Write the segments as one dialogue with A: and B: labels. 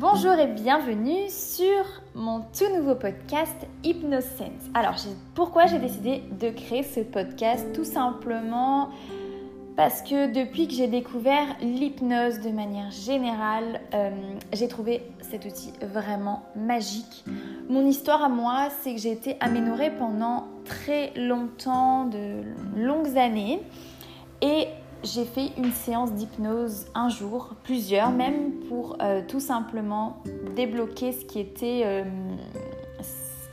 A: Bonjour et bienvenue sur mon tout nouveau podcast Hypnosense. Alors, pourquoi j'ai décidé de créer ce podcast Tout simplement parce que depuis que j'ai découvert l'hypnose de manière générale, euh, j'ai trouvé cet outil vraiment magique. Mon histoire à moi, c'est que j'ai été aménorée pendant très longtemps, de longues années. Et j'ai fait une séance d'hypnose un jour, plusieurs même, pour euh, tout simplement débloquer ce qui était, euh,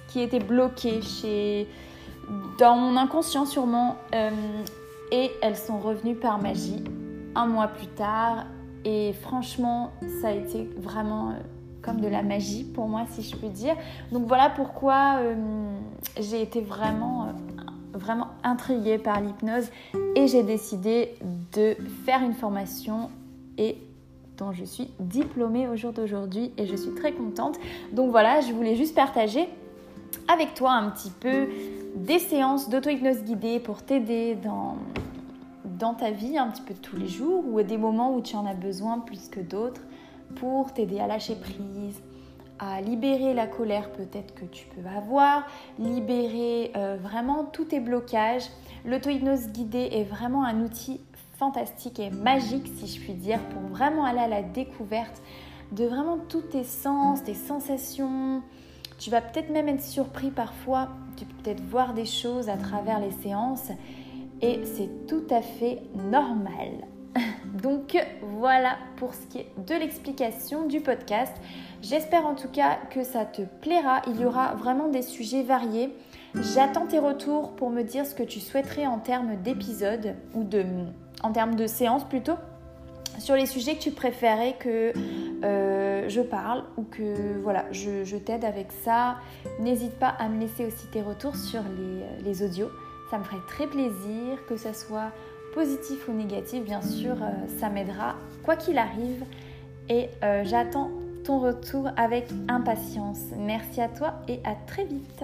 A: qui était bloqué chez, dans mon inconscient sûrement. Euh, et elles sont revenues par magie un mois plus tard. Et franchement, ça a été vraiment comme de la magie pour moi, si je peux dire. Donc voilà pourquoi j'ai été vraiment vraiment intriguée par l'hypnose et j'ai décidé de faire une formation et dont je suis diplômée au jour d'aujourd'hui et je suis très contente. Donc voilà, je voulais juste partager avec toi un petit peu des séances d'auto-hypnose guidée pour t'aider dans, dans ta vie un petit peu tous les jours ou à des moments où tu en as besoin plus que d'autres pour t'aider à lâcher prise, libérer la colère peut-être que tu peux avoir, libérer euh, vraiment tous tes blocages. L'auto-hypnose guidée est vraiment un outil fantastique et magique, si je puis dire, pour vraiment aller à la découverte de vraiment tous tes sens, tes sensations. Tu vas peut-être même être surpris parfois, tu peux peut-être voir des choses à travers les séances et c'est tout à fait normal. Donc voilà pour ce qui est de l'explication du podcast. J'espère en tout cas que ça te plaira. Il y aura vraiment des sujets variés. J'attends tes retours pour me dire ce que tu souhaiterais en termes d'épisodes ou de, en termes de séances plutôt sur les sujets que tu préférais que euh, je parle ou que voilà, je, t'aide avec ça. N'hésite pas à me laisser aussi tes retours sur les, les audios. Ça me ferait très plaisir que ça soit positif ou négatif, bien sûr, euh, ça m'aidera quoi qu'il arrive. Et euh, j'attends ton retour avec impatience. Merci à toi et à très vite.